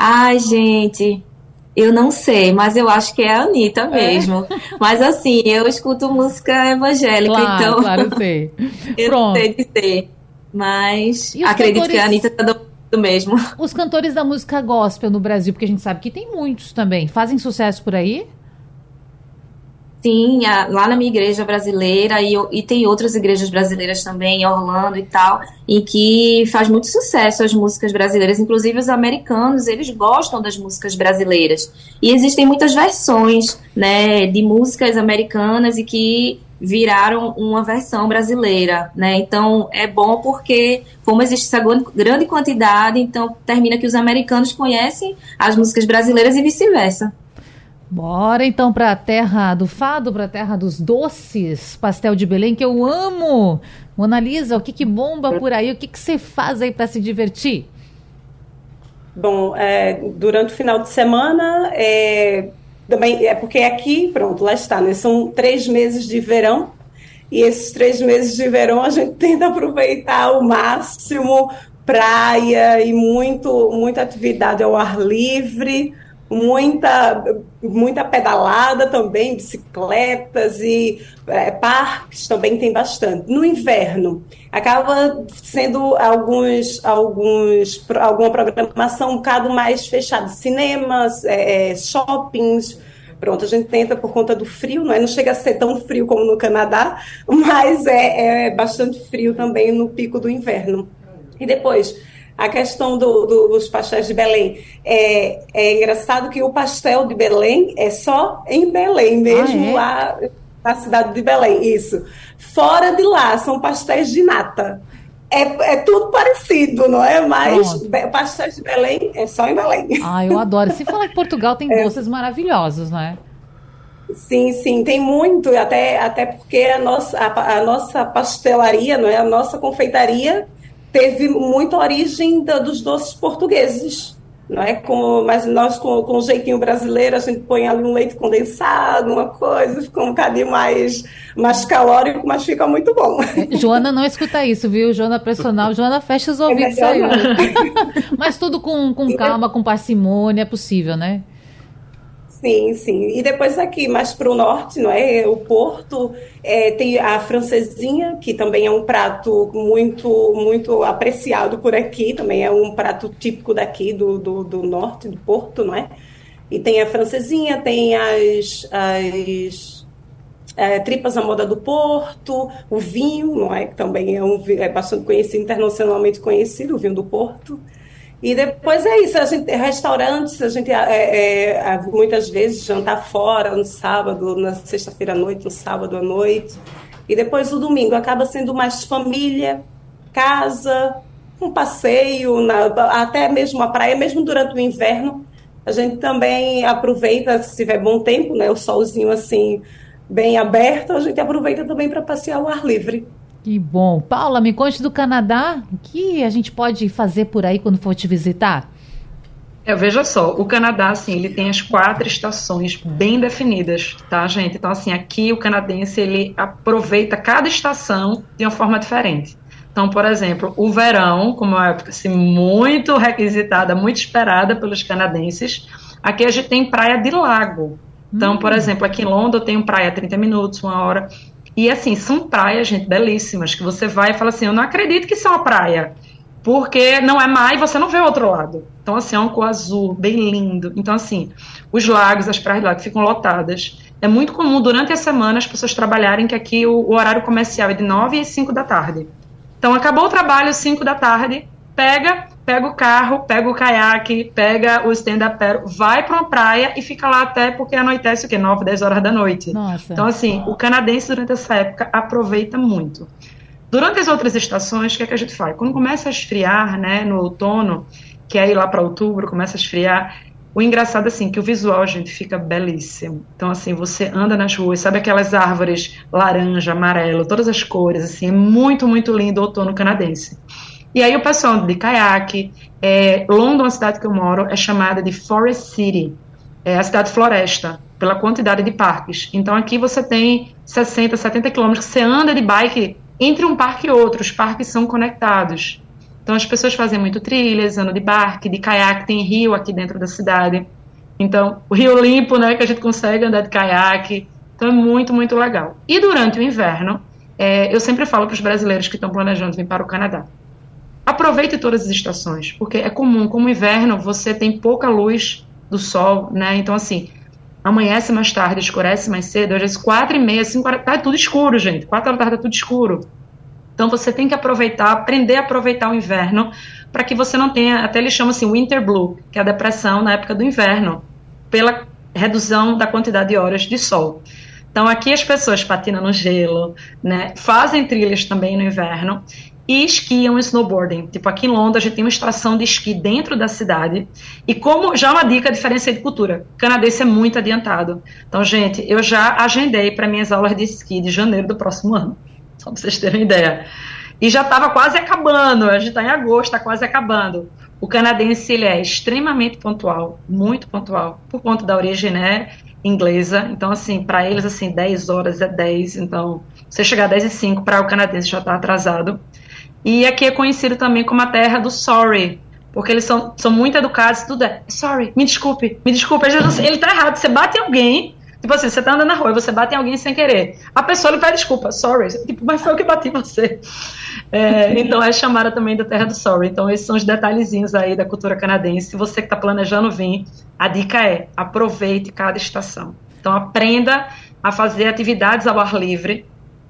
E: Ai, gente, eu não sei, mas eu acho que é a Anitta é? mesmo. É. Mas assim, eu escuto música evangélica,
A: claro,
E: então.
A: Claro, sei.
E: eu Pronto. sei dizer. Mas acredito cantores... que a Anitta tá do mesmo.
A: Os cantores da música gospel no Brasil, porque a gente sabe que tem muitos também, fazem sucesso por aí?
E: Sim, a, lá na minha igreja brasileira e, e, tem outras igrejas brasileiras também, em Orlando e tal, em que faz muito sucesso as músicas brasileiras. Inclusive os americanos, eles gostam das músicas brasileiras. E existem muitas versões, né, de músicas americanas e que viraram uma versão brasileira, né? Então é bom porque como existe essa grande quantidade, então termina que os americanos conhecem as músicas brasileiras e vice-versa.
A: Bora então para a terra do fado, para a terra dos doces, pastel de Belém que eu amo. Mona Lisa, o que, que bomba por aí? O que, que você faz aí para se divertir?
C: Bom, é, durante o final de semana, é, também é porque aqui, pronto, lá está, né? São três meses de verão e esses três meses de verão a gente tenta aproveitar ao máximo praia e muito muita atividade ao ar livre muita, muita pedalada também, bicicletas e é, parques também tem bastante. No inverno, acaba sendo alguns, alguns, alguma programação um bocado mais fechada, cinemas, é, é, shoppings, Pronto, a gente tenta por conta do frio, não, é? não chega a ser tão frio como no Canadá, mas é, é bastante frio também no pico do inverno. E depois, a questão do, do, dos pastéis de Belém. É, é engraçado que o pastel de Belém é só em Belém mesmo, ah, é? lá na cidade de Belém, isso. Fora de lá, são pastéis de nata. É, é tudo parecido, não é? Mas Pronto. pastéis de Belém é só em Belém.
A: Ah, eu adoro. Se falar que Portugal tem é. doces maravilhosos, não é?
C: Sim, sim, tem muito, até, até porque a nossa, a, a nossa pastelaria, não é? a nossa confeitaria teve muita origem da, dos doces portugueses. não é? Com, mas nós, com, com o jeitinho brasileiro, a gente põe ali um leite condensado, uma coisa, fica um bocadinho mais, mais calórico, mas fica muito bom.
A: É, Joana não escuta isso, viu? Joana personal, Joana fecha os ouvidos é aí. mas tudo com, com calma, com parcimônia, é possível, né?
C: Sim, sim. E depois aqui, mais para o norte, não é? O Porto é, tem a francesinha, que também é um prato muito, muito apreciado por aqui, também é um prato típico daqui do, do, do norte, do Porto, não é? E tem a francesinha, tem as, as é, tripas à moda do Porto, o vinho, não é? Que também é, um, é bastante conhecido, internacionalmente conhecido, o vinho do Porto. E depois é isso, a gente, restaurantes, a gente é, é, muitas vezes jantar fora no sábado, na sexta-feira à noite, no sábado à noite. E depois o domingo acaba sendo mais família, casa, um passeio, na, até mesmo a praia, mesmo durante o inverno. A gente também aproveita, se tiver bom tempo, né, o solzinho assim bem aberto, a gente aproveita também para passear ao ar livre.
A: Que bom. Paula, me conte do Canadá. O que a gente pode fazer por aí quando for te visitar?
D: É, veja só, o Canadá, assim, ele tem as quatro estações bem definidas, tá, gente? Então, assim, aqui o canadense, ele aproveita cada estação de uma forma diferente. Então, por exemplo, o verão, como é uma época assim, muito requisitada, muito esperada pelos canadenses, aqui a gente tem praia de lago. Então, hum. por exemplo, aqui em Londres eu tenho praia 30 minutos, uma hora. E assim, são praias, gente, belíssimas, que você vai e fala assim: eu não acredito que isso é uma praia, porque não é mar e você não vê o outro lado. Então, assim, é um cor azul, bem lindo. Então, assim, os lagos, as praias de lago ficam lotadas. É muito comum durante a semana as pessoas trabalharem, que aqui o, o horário comercial é de 9 às 5 da tarde. Então, acabou o trabalho, 5 da tarde, pega, pega o carro, pega o caiaque, pega o stand-up vai para uma praia e fica lá até porque anoitece o quê? 9, 10 horas da noite.
A: Nossa.
D: Então, assim, o canadense durante essa época aproveita muito. Durante as outras estações, o que, é que a gente faz? Quando começa a esfriar, né, no outono, que é ir lá para outubro, começa a esfriar, o engraçado é assim, que o visual, gente, fica belíssimo. Então, assim, você anda nas ruas, sabe aquelas árvores laranja, amarelo, todas as cores, assim, é muito, muito lindo o outono canadense. E aí o pessoal de caiaque, é, London, a cidade que eu moro, é chamada de Forest City, é a cidade floresta, pela quantidade de parques. Então aqui você tem 60, 70 quilômetros você anda de bike entre um parque e outro, os parques são conectados. Então as pessoas fazem muito trilhas, andam de barco, de caiaque, tem rio aqui dentro da cidade. Então, o rio limpo, né, que a gente consegue andar de caiaque. Então é muito, muito legal. E durante o inverno, é, eu sempre falo para os brasileiros que estão planejando vir para o Canadá aproveite todas as estações, porque é comum, como inverno, você tem pouca luz do sol, né? Então, assim, amanhece mais tarde, escurece mais cedo, às vezes quatro e meia, cinco horas, tá tudo escuro, gente, quatro horas da tarde tá tudo escuro. Então, você tem que aproveitar, aprender a aproveitar o inverno, para que você não tenha, até eles chamam assim, winter blue, que é a depressão na época do inverno, pela redução da quantidade de horas de sol. Então, aqui as pessoas patinam no gelo, né, fazem trilhas também no inverno, e esquiam snowboarding. Tipo, aqui em Londres a gente tem uma estação de esqui dentro da cidade. E como, já uma dica, diferença de cultura. Canadense é muito adiantado. Então, gente, eu já agendei para minhas aulas de esqui de janeiro do próximo ano. Só para vocês terem ideia. E já estava quase acabando, a gente está em agosto, está quase acabando. O canadense ele é extremamente pontual, muito pontual, por conta da origem né, inglesa. Então, assim, para eles, assim, 10 horas é 10. Então, você chegar a 10 e 5, para o canadense já está atrasado. E aqui é conhecido também como a terra do sorry, porque eles são, são muito educados, tudo é sorry, me desculpe, me desculpe. Ele tá errado, você bate em alguém, tipo assim, você tá andando na rua e você bate em alguém sem querer. A pessoa lhe pede desculpa, sorry, tipo, mas foi eu que bati em você. É, então é chamada também da terra do sorry. Então esses são os detalhezinhos aí da cultura canadense. Se você que está planejando vir, a dica é aproveite cada estação. Então aprenda a fazer atividades ao ar livre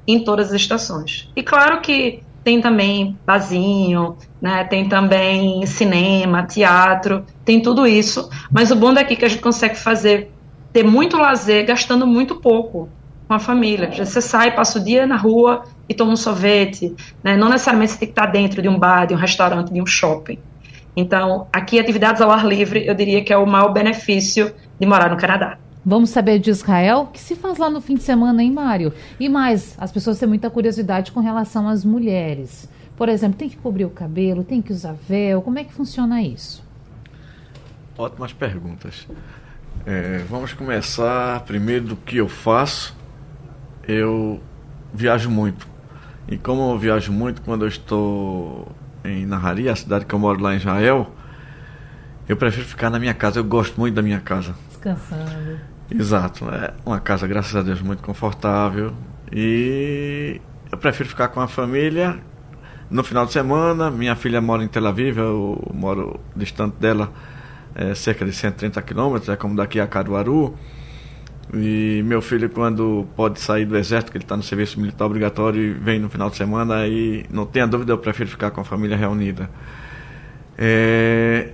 D: em todas as estações. E claro que tem também barzinho, né? Tem também cinema, teatro, tem tudo isso. Mas o bom daqui é que a gente consegue fazer, ter muito lazer, gastando muito pouco com a família. Você sai, passa o dia na rua e toma um sorvete, né? Não necessariamente você tem que estar dentro de um bar, de um restaurante, de um shopping. Então, aqui atividades ao ar livre, eu diria que é o maior benefício de morar no Canadá.
A: Vamos saber de Israel? O que se faz lá no fim de semana, hein, Mário? E mais, as pessoas têm muita curiosidade com relação às mulheres. Por exemplo, tem que cobrir o cabelo, tem que usar véu, como é que funciona isso?
B: Ótimas perguntas. É, vamos começar primeiro do que eu faço. Eu viajo muito. E como eu viajo muito quando eu estou em Naharia, a cidade que eu moro lá em Israel, eu prefiro ficar na minha casa. Eu gosto muito da minha casa.
A: Descansando.
B: Exato. É uma casa, graças a Deus, muito confortável. E eu prefiro ficar com a família. No final de semana, minha filha mora em Tel Aviv, eu moro distante dela é, cerca de 130 quilômetros, é como daqui a Caruaru. E meu filho, quando pode sair do exército, que ele está no serviço militar obrigatório e vem no final de semana, aí não tenha dúvida, eu prefiro ficar com a família reunida. É...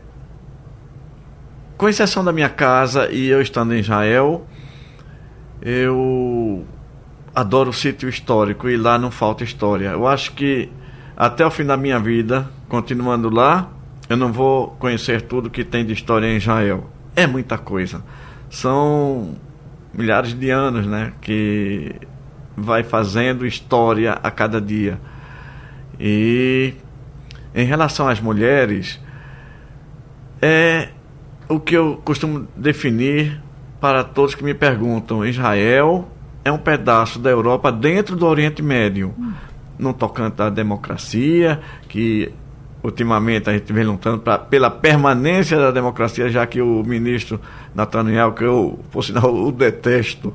B: Com exceção da minha casa e eu estando em Israel, eu adoro o sítio histórico e lá não falta história. Eu acho que até o fim da minha vida, continuando lá, eu não vou conhecer tudo que tem de história em Israel. É muita coisa. São milhares de anos, né, que vai fazendo história a cada dia. E em relação às mulheres, é o que eu costumo definir para todos que me perguntam. Israel é um pedaço da Europa dentro do Oriente Médio, no tocante à democracia, que ultimamente a gente vem lutando pra, pela permanência da democracia, já que o ministro Nathaniel, que eu, por sinal, o detesto,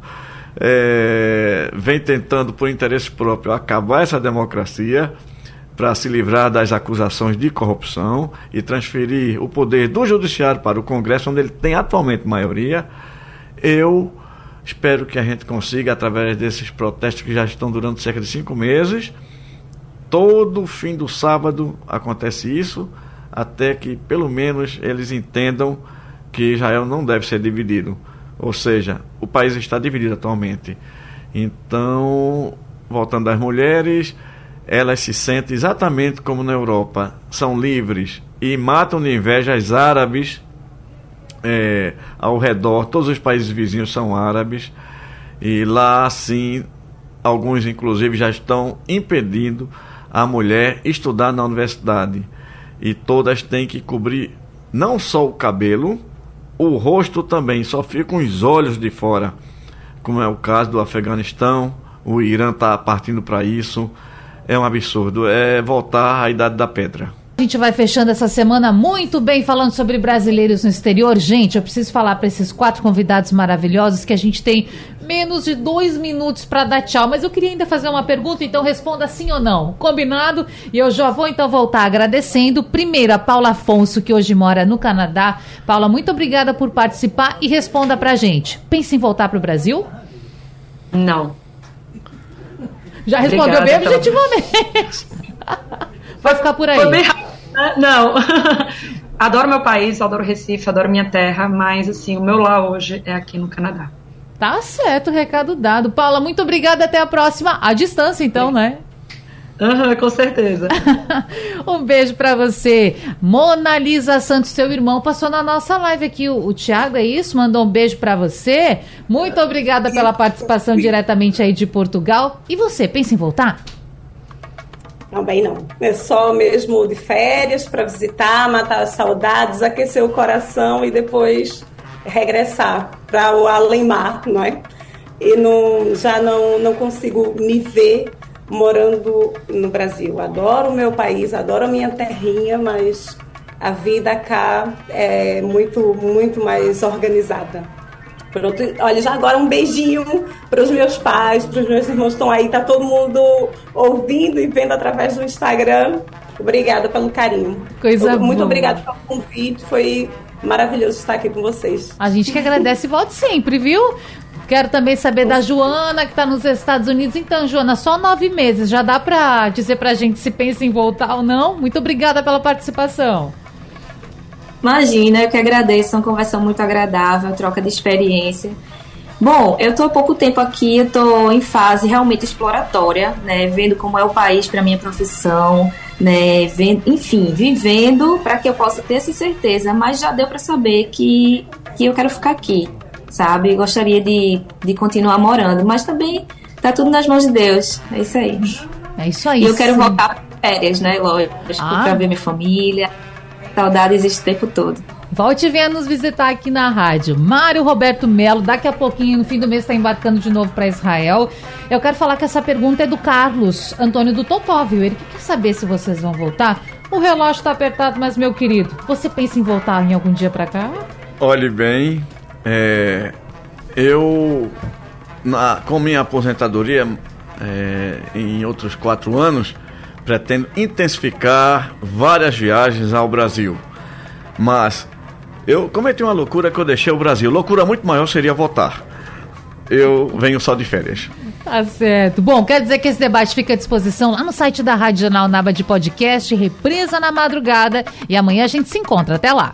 B: é, vem tentando, por interesse próprio, acabar essa democracia para se livrar das acusações de corrupção e transferir o poder do judiciário para o Congresso, onde ele tem atualmente maioria. Eu espero que a gente consiga, através desses protestos que já estão durando cerca de cinco meses, todo fim do sábado acontece isso, até que pelo menos eles entendam que Israel não deve ser dividido. Ou seja, o país está dividido atualmente. Então, voltando às mulheres, elas se sentem exatamente como na Europa, são livres e matam de inveja as árabes é, ao redor, todos os países vizinhos são árabes, e lá sim, alguns inclusive já estão impedindo a mulher estudar na universidade. E todas têm que cobrir não só o cabelo, o rosto também, só ficam os olhos de fora, como é o caso do Afeganistão, o Irã está partindo para isso. É um absurdo, é voltar à idade da pedra.
A: A gente vai fechando essa semana muito bem falando sobre brasileiros no exterior. Gente, eu preciso falar para esses quatro convidados maravilhosos que a gente tem menos de dois minutos para dar tchau. Mas eu queria ainda fazer uma pergunta, então responda sim ou não. Combinado? E eu já vou então voltar agradecendo. Primeiro, a Paula Afonso, que hoje mora no Canadá. Paula, muito obrigada por participar e responda pra gente. Pensa em voltar para o Brasil?
D: Não.
A: Já respondeu bem objetivamente. Vai ficar por aí.
D: Foi bem rápido. né? Não. adoro meu país, adoro Recife, adoro minha terra, mas assim, o meu lá hoje é aqui no Canadá.
A: Tá certo, recado dado. Paula, muito obrigada. Até a próxima. À distância, então, né?
D: Aham, com certeza.
A: um beijo pra você. Mona Lisa Santos, seu irmão, passou na nossa live aqui. O, o Thiago, é isso? Mandou um beijo pra você. Muito obrigada pela participação diretamente aí de Portugal. E você, pensa em voltar?
C: Também não. É só mesmo de férias para visitar, matar as saudades, aquecer o coração e depois regressar para o além-mar, não é? E não, já não, não consigo me ver morando no Brasil. Adoro o meu país, adoro a minha terrinha, mas a vida cá é muito, muito mais organizada. Pronto, olha, já agora um beijinho para os meus pais, para os meus irmãos que estão aí, tá todo mundo ouvindo e vendo através do Instagram. Obrigada pelo carinho.
A: Coisa
C: Muito
A: boa.
C: obrigada pelo convite, foi maravilhoso estar aqui com vocês.
A: A gente que agradece e volte sempre, viu? Quero também saber da Joana, que está nos Estados Unidos. Então, Joana, só nove meses. Já dá para dizer para a gente se pensa em voltar ou não? Muito obrigada pela participação.
E: Imagina, eu que agradeço, uma conversa muito agradável, troca de experiência. Bom, eu tô há pouco tempo aqui, eu tô em fase realmente exploratória, né, vendo como é o país para minha profissão, né, vendo, enfim, vivendo para que eu possa ter essa certeza, mas já deu para saber que, que eu quero ficar aqui, sabe? Gostaria de, de continuar morando, mas também tá tudo nas mãos de Deus. É isso aí.
A: É isso aí.
E: E eu quero
A: sim.
E: voltar para férias, né, lógico,
A: Ah.
E: para ver minha família. Saudade existe o tempo todo.
A: Volte e venha nos visitar aqui na rádio. Mário Roberto Melo, daqui a pouquinho, no fim do mês, está embarcando de novo para Israel. Eu quero falar que essa pergunta é do Carlos Antônio do Totó, viu? Ele quer saber se vocês vão voltar. O relógio está apertado, mas, meu querido, você pensa em voltar em algum dia para cá?
B: Olhe bem, é, eu, na, com minha aposentadoria, é, em outros quatro anos, pretendo intensificar várias viagens ao Brasil. Mas eu cometi uma loucura que eu deixei o Brasil. Loucura muito maior seria votar. Eu venho só de férias.
A: Tá certo. Bom, quer dizer que esse debate fica à disposição lá no site da Rádio Jornal Naba de podcast, represa na madrugada. E amanhã a gente se encontra. Até lá.